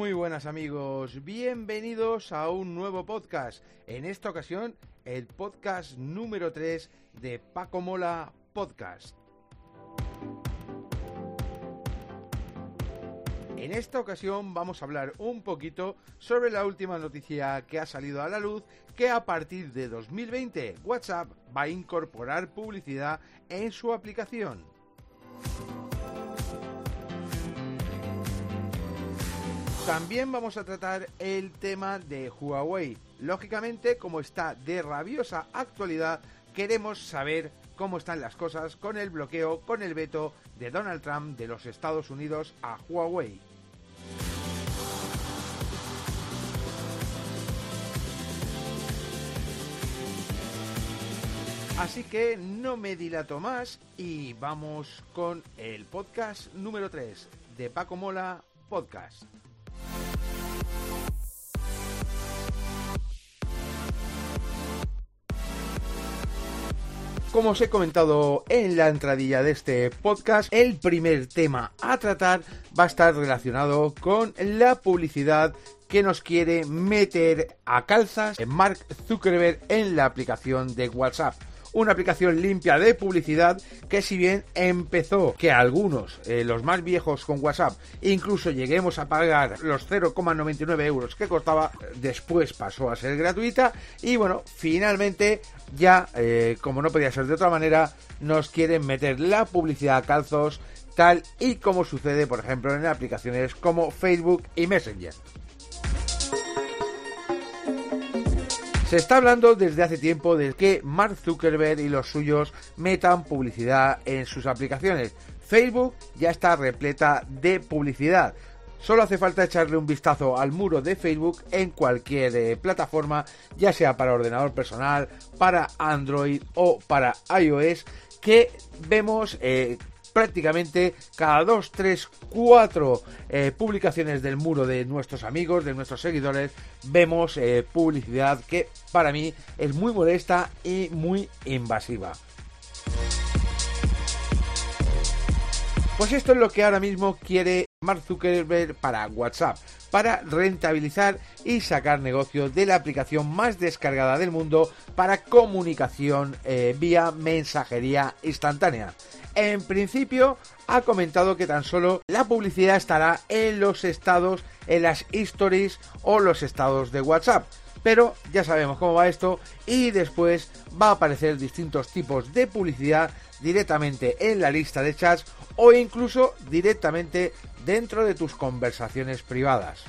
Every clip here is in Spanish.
Muy buenas amigos, bienvenidos a un nuevo podcast. En esta ocasión, el podcast número 3 de Paco Mola Podcast. En esta ocasión vamos a hablar un poquito sobre la última noticia que ha salido a la luz, que a partir de 2020 WhatsApp va a incorporar publicidad en su aplicación. También vamos a tratar el tema de Huawei. Lógicamente, como está de rabiosa actualidad, queremos saber cómo están las cosas con el bloqueo, con el veto de Donald Trump de los Estados Unidos a Huawei. Así que no me dilato más y vamos con el podcast número 3 de Paco Mola Podcast. Como os he comentado en la entradilla de este podcast, el primer tema a tratar va a estar relacionado con la publicidad que nos quiere meter a calzas Mark Zuckerberg en la aplicación de WhatsApp una aplicación limpia de publicidad que si bien empezó que algunos, eh, los más viejos con WhatsApp, incluso lleguemos a pagar los 0,99 euros que costaba, después pasó a ser gratuita y bueno, finalmente ya, eh, como no podía ser de otra manera, nos quieren meter la publicidad a calzos tal y como sucede por ejemplo en aplicaciones como Facebook y Messenger. Se está hablando desde hace tiempo de que Mark Zuckerberg y los suyos metan publicidad en sus aplicaciones. Facebook ya está repleta de publicidad. Solo hace falta echarle un vistazo al muro de Facebook en cualquier eh, plataforma, ya sea para ordenador personal, para Android o para iOS, que vemos eh, prácticamente cada dos, tres, cuatro eh, publicaciones del muro de nuestros amigos, de nuestros seguidores, vemos eh, publicidad que para mí es muy molesta y muy invasiva. Pues esto es lo que ahora mismo quiere Mark Zuckerberg para WhatsApp, para rentabilizar y sacar negocio de la aplicación más descargada del mundo para comunicación eh, vía mensajería instantánea. En principio, ha comentado que tan solo la publicidad estará en los estados, en las stories o los estados de WhatsApp. Pero ya sabemos cómo va esto y después va a aparecer distintos tipos de publicidad directamente en la lista de chats o incluso directamente dentro de tus conversaciones privadas.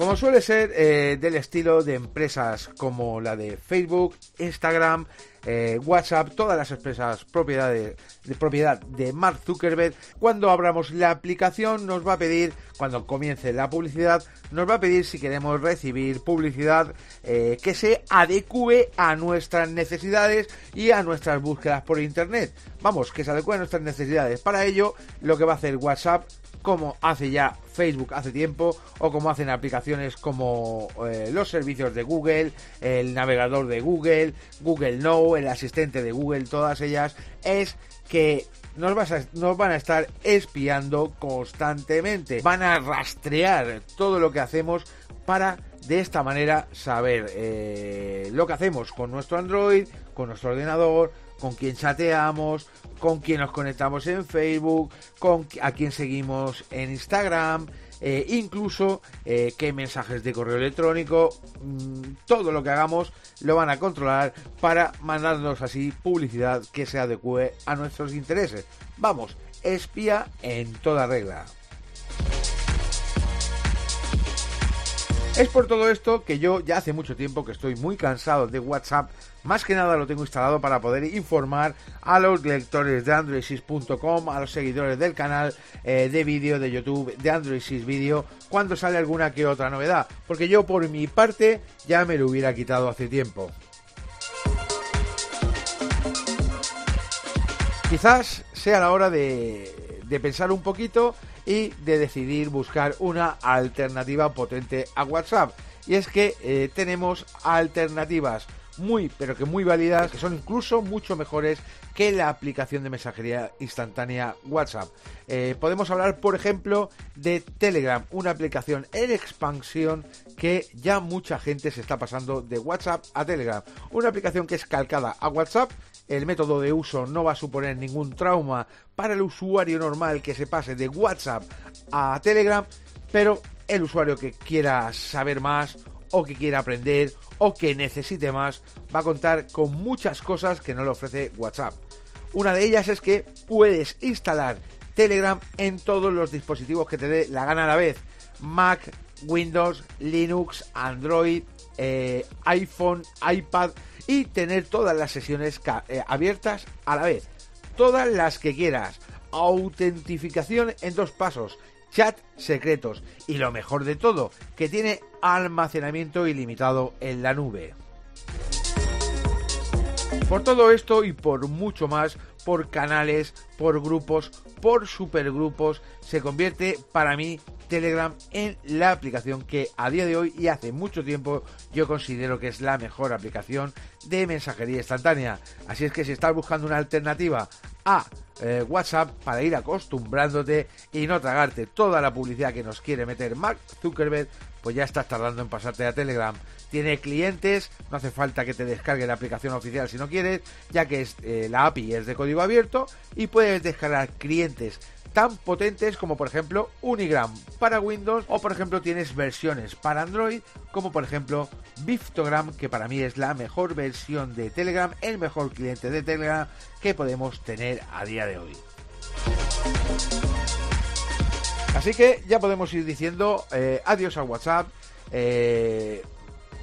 Como suele ser eh, del estilo de empresas como la de Facebook, Instagram, eh, WhatsApp, todas las empresas propiedades, de propiedad de Mark Zuckerberg, cuando abramos la aplicación nos va a pedir, cuando comience la publicidad, nos va a pedir si queremos recibir publicidad eh, que se adecue a nuestras necesidades y a nuestras búsquedas por Internet. Vamos, que se adecue a nuestras necesidades. Para ello, lo que va a hacer WhatsApp como hace ya Facebook hace tiempo o como hacen aplicaciones como eh, los servicios de Google, el navegador de Google, Google Now, el asistente de Google, todas ellas, es que nos, nos, van a estar espiando constantemente. Van a rastrear todo lo que hacemos para de esta manera saber eh, lo que hacemos con nuestro Android, con nuestro ordenador, con quién chateamos, con quién nos conectamos en Facebook, con a quién seguimos en Instagram, eh, incluso eh, qué mensajes de correo electrónico, mm, todo lo que hagamos lo van a controlar para mandarnos así publicidad que se adecue a nuestros intereses. Vamos, espía en toda regla. Es por todo esto que yo ya hace mucho tiempo que estoy muy cansado de WhatsApp. Más que nada lo tengo instalado para poder informar a los lectores de AndroidSys.com, a los seguidores del canal eh, de vídeo de YouTube de AndroidSys Video cuando sale alguna que otra novedad. Porque yo por mi parte ya me lo hubiera quitado hace tiempo. Quizás sea la hora de, de pensar un poquito y de decidir buscar una alternativa potente a WhatsApp. Y es que eh, tenemos alternativas muy, pero que muy válidas, que son incluso mucho mejores que la aplicación de mensajería instantánea WhatsApp. Eh, podemos hablar, por ejemplo, de Telegram, una aplicación en expansión que ya mucha gente se está pasando de WhatsApp a Telegram. Una aplicación que es calcada a WhatsApp. El método de uso no va a suponer ningún trauma para el usuario normal que se pase de WhatsApp a Telegram, pero el usuario que quiera saber más o que quiera aprender o que necesite más va a contar con muchas cosas que no le ofrece WhatsApp. Una de ellas es que puedes instalar Telegram en todos los dispositivos que te dé la gana a la vez. Mac, Windows, Linux, Android, eh, iPhone, iPad y tener todas las sesiones eh, abiertas a la vez. Todas las que quieras. Autentificación en dos pasos chat secretos y lo mejor de todo, que tiene almacenamiento ilimitado en la nube. Por todo esto y por mucho más, por canales, por grupos, por supergrupos, se convierte para mí Telegram en la aplicación que a día de hoy y hace mucho tiempo yo considero que es la mejor aplicación de mensajería instantánea. Así es que si estás buscando una alternativa a eh, WhatsApp para ir acostumbrándote y no tragarte toda la publicidad que nos quiere meter Mark Zuckerberg, pues ya estás tardando en pasarte a Telegram. Tiene clientes, no hace falta que te descargue la aplicación oficial si no quieres, ya que eh, la API es de código abierto y puedes descargar clientes tan potentes como por ejemplo Unigram para Windows o por ejemplo tienes versiones para Android como por ejemplo Biftogram que para mí es la mejor versión de Telegram, el mejor cliente de Telegram que podemos tener a día de hoy. Así que ya podemos ir diciendo eh, adiós a WhatsApp. Eh,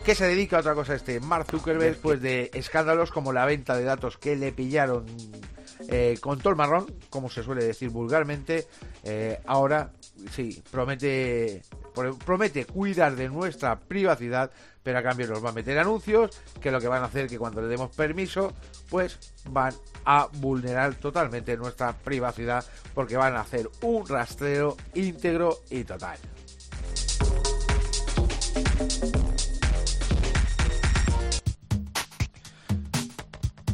que se dedica a otra cosa este Mark Zuckerberg después de escándalos como la venta de datos que le pillaron eh, con todo el marrón, como se suele decir vulgarmente, eh, ahora sí, promete, promete cuidar de nuestra privacidad, pero a cambio nos va a meter anuncios que lo que van a hacer que cuando le demos permiso, pues van a vulnerar totalmente nuestra privacidad porque van a hacer un rastreo íntegro y total.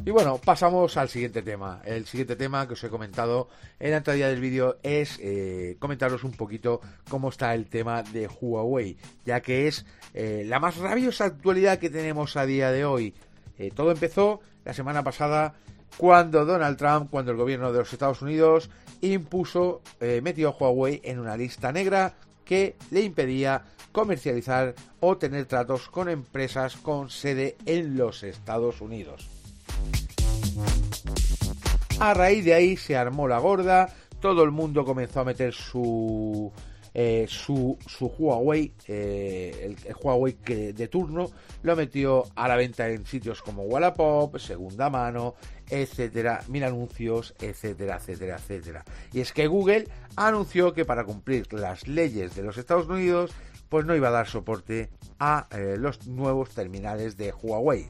Y bueno, pasamos al siguiente tema. El siguiente tema que os he comentado en la entrada del vídeo es eh, comentaros un poquito cómo está el tema de Huawei, ya que es eh, la más rabiosa actualidad que tenemos a día de hoy. Eh, todo empezó la semana pasada cuando Donald Trump, cuando el gobierno de los Estados Unidos impuso, metió a Huawei en una lista negra que le impedía comercializar o tener tratos con empresas con sede en los Estados Unidos. A raíz de ahí se armó la gorda, todo el mundo comenzó a meter su eh, su, Huawei, eh, el, Huawei que de turno, lo metió a la venta en sitios como Wallapop, Segunda Mano, etcétera, mil anuncios, etcétera, etcétera, etcétera. Y es que Google anunció que para cumplir las leyes de los Estados Unidos, pues no iba a dar soporte a eh, los nuevos terminales de Huawei.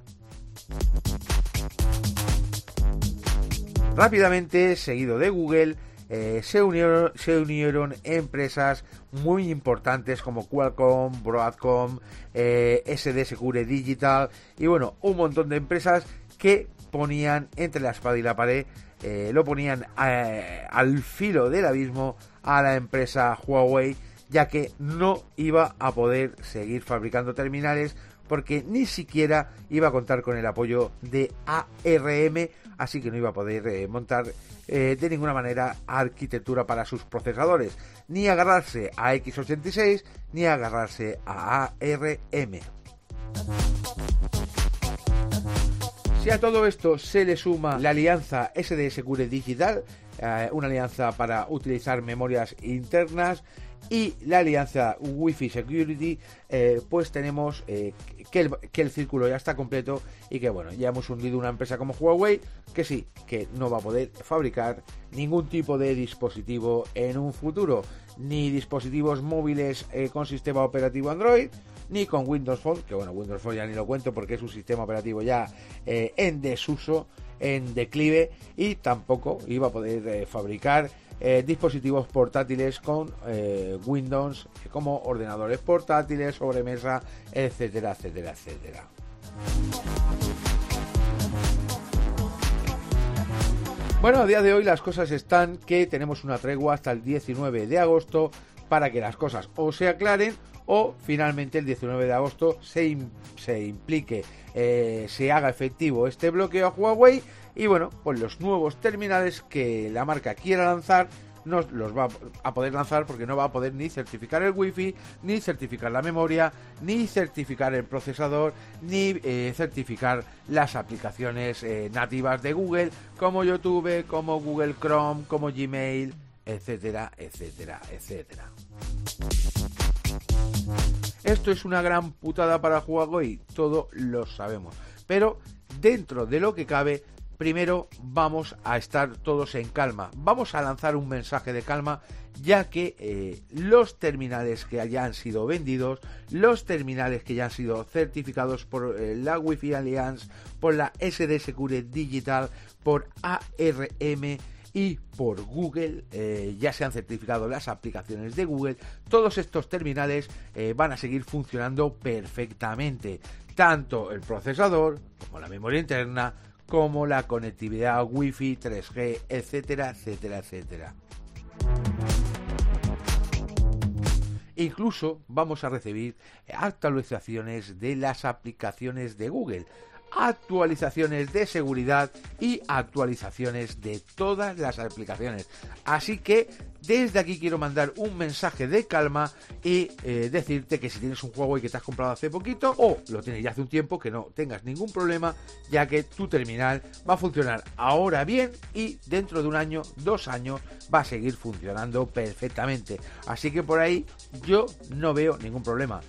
Rápidamente, seguido de Google, eh, se, unieron, empresas muy importantes como Qualcomm, Broadcom, eh, SD Secure Digital y bueno, un montón de empresas que ponían entre la espada y la pared, eh, lo ponían al filo del abismo a la empresa Huawei, ya que no iba a poder seguir fabricando terminales porque ni siquiera iba a contar con el apoyo de ARM así que no iba a poder eh, montar eh, de ninguna manera arquitectura para sus procesadores, ni agarrarse a x86 ni agarrarse a ARM. Si a todo esto se le suma la alianza SD Secure Digital, eh, una alianza para utilizar memorias internas y la alianza Wi-Fi Security, eh, pues tenemos eh, que, el, que, el, círculo ya está completo y que bueno, ya hemos hundido una empresa como Huawei que sí, que no va a poder fabricar ningún tipo de dispositivo en un futuro, ni dispositivos móviles eh, con sistema operativo Android, ni con Windows Phone, que bueno, Windows Phone ya ni lo cuento porque es un sistema operativo ya en desuso, en declive y tampoco iba a poder fabricar eh, dispositivos portátiles con eh, Windows eh, como ordenadores portátiles, sobremesa, etcétera, etcétera, etcétera. Bueno, a día de hoy las cosas están que tenemos una tregua hasta el 19 de agosto para que las cosas o se aclaren o finalmente el 19 de agosto se, se implique, se haga efectivo este bloqueo a Huawei y bueno, pues los nuevos terminales que la marca quiera lanzar no los va a poder lanzar porque no va a poder ni certificar el wifi, ni certificar la memoria, ni certificar el procesador, ni eh, certificar las aplicaciones eh, nativas de Google como YouTube, como Google Chrome, como Gmail, etcétera, etcétera, etcétera. Esto es una gran putada para Huawei, todo lo sabemos. Pero dentro de lo que cabe, primero vamos a estar todos en calma. Vamos a lanzar un mensaje de calma ya que eh, los terminales que ya han sido vendidos, los terminales que ya han sido certificados por eh, la Wi-Fi Alliance, por la SD Secure Digital, por ARM y por Google, eh, ya se han certificado las aplicaciones de Google, todos estos terminales van a seguir funcionando perfectamente, tanto el procesador como la memoria interna, como la conectividad Wi-Fi, 3G, etcétera, etcétera, etcétera. Incluso vamos a recibir actualizaciones de las aplicaciones de Google actualizaciones de seguridad y actualizaciones de todas las aplicaciones. Así que desde aquí quiero mandar un mensaje de calma y eh, decirte que si tienes un juego y que te has comprado hace poquito o lo tienes ya hace un tiempo, que no tengas ningún problema, ya que tu terminal va a funcionar ahora bien y dentro de un año, dos años, va a seguir funcionando perfectamente. Así que por ahí yo no veo ningún problema.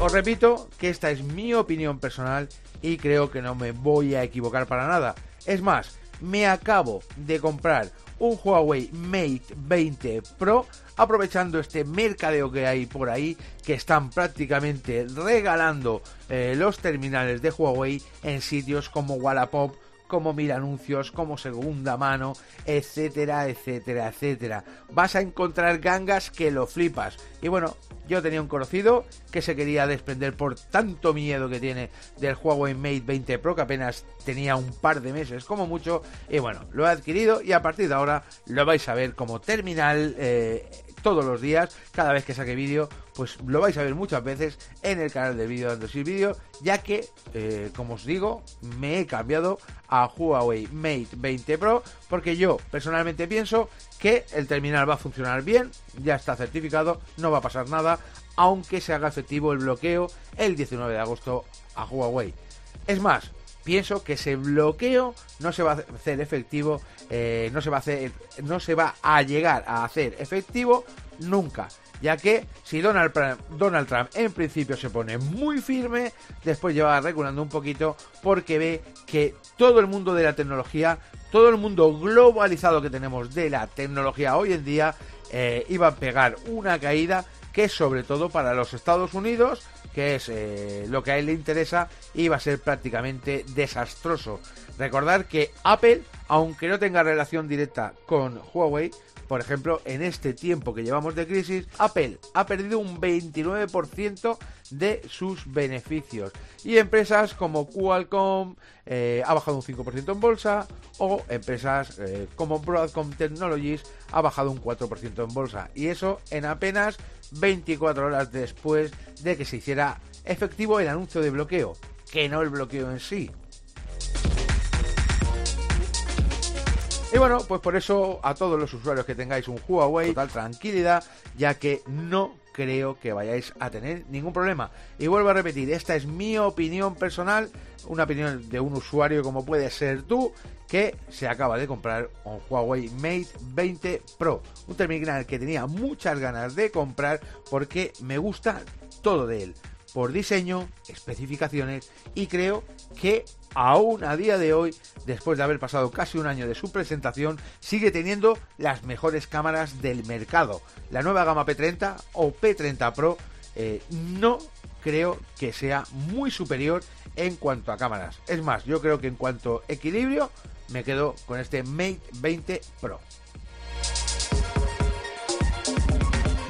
Os repito que esta es mi opinión personal y creo que no me voy a equivocar para nada. Es más, me acabo de comprar un Huawei Mate 20 Pro aprovechando este mercadeo que hay por ahí que están prácticamente regalando eh, los terminales de Huawei en sitios como Wallapop como mil anuncios, como segunda mano, etcétera, etcétera, etcétera. Vas a encontrar gangas que lo flipas. Y bueno, yo tenía un conocido que se quería desprender por tanto miedo que tiene del Huawei Mate 20 Pro, que apenas tenía un par de meses como mucho. Y bueno, lo he adquirido y a partir de ahora lo vais a ver como terminal eh, todos los días, cada vez que saque vídeo, pues lo vais a ver muchas veces en el canal de vídeo dando sin vídeo, ya que, eh, como os digo, me he cambiado a Huawei Mate 20 Pro, porque yo personalmente pienso que el terminal va a funcionar bien, ya está certificado, no va a pasar nada, aunque se haga efectivo el bloqueo el 19 de agosto a Huawei. Es más, pienso que ese bloqueo no se va a hacer efectivo, eh, no se va a hacer, no se va a llegar a hacer efectivo nunca. Ya que si Donald, Donald Trump en principio se pone muy firme, después lleva reculando un poquito porque ve que todo el mundo de la tecnología, todo el mundo globalizado que tenemos de la tecnología hoy en día, eh, iba a pegar una caída que sobre todo para los Estados Unidos que es eh, lo que a él le interesa, y va a ser prácticamente desastroso. Recordar que Apple, aunque no tenga relación directa con Huawei, por ejemplo, en este tiempo que llevamos de crisis, Apple ha perdido un 29% de sus beneficios. Y empresas como Qualcomm eh, ha bajado un 5% en bolsa o empresas eh, como Broadcom Technologies ha bajado un 4% en bolsa. Y eso en apenas 24 horas después de que se hiciera efectivo el anuncio de bloqueo, que no el bloqueo en sí. Y bueno, pues por eso a todos los usuarios que tengáis un Huawei, total tranquilidad, ya que no creo que vayáis a tener ningún problema. Y vuelvo a repetir, esta es mi opinión personal, una opinión de un usuario como puede ser tú, que se acaba de comprar un Huawei Mate 20 Pro, un terminal que tenía muchas ganas de comprar porque me gusta todo de él, por diseño, especificaciones y creo que aún a día de hoy, después de haber pasado casi un año de su presentación, sigue teniendo las mejores cámaras del mercado. La nueva gama P30 o P30 Pro eh, no creo que sea muy superior en cuanto a cámaras. Es más, yo creo que en cuanto a equilibrio, me quedo con este Mate 20 Pro.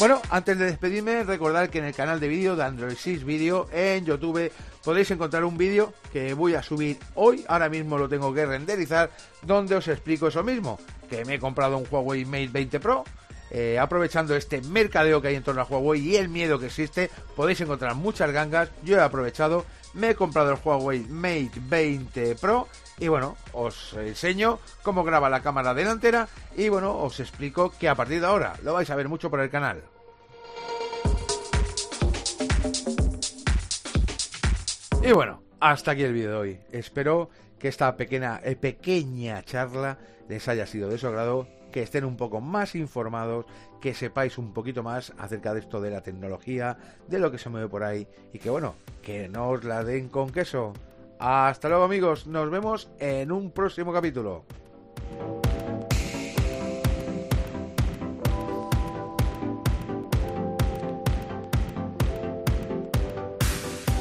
Bueno, antes de despedirme, recordar que en el canal de vídeo de Android 6 Video en YouTube podéis encontrar un vídeo que voy a subir hoy, ahora mismo lo tengo que renderizar, donde os explico eso mismo, que me he comprado un Huawei Mate 20 Pro, eh, aprovechando este mercadeo que hay en torno a Huawei y el miedo que existe, podéis encontrar muchas gangas. Yo he aprovechado, me he comprado el Huawei Mate 20 Pro y bueno, os enseño cómo graba la cámara delantera y bueno, os explico que a partir de ahora lo vais a ver mucho por el canal. Y bueno, hasta aquí el vídeo de hoy. Espero que esta pequeña, eh, pequeña charla les haya sido de su agrado que estén un poco más informados, que sepáis un poquito más acerca de esto de la tecnología, de lo que se mueve por ahí y que bueno, que no os la den con queso. Hasta luego amigos, nos vemos en un próximo capítulo.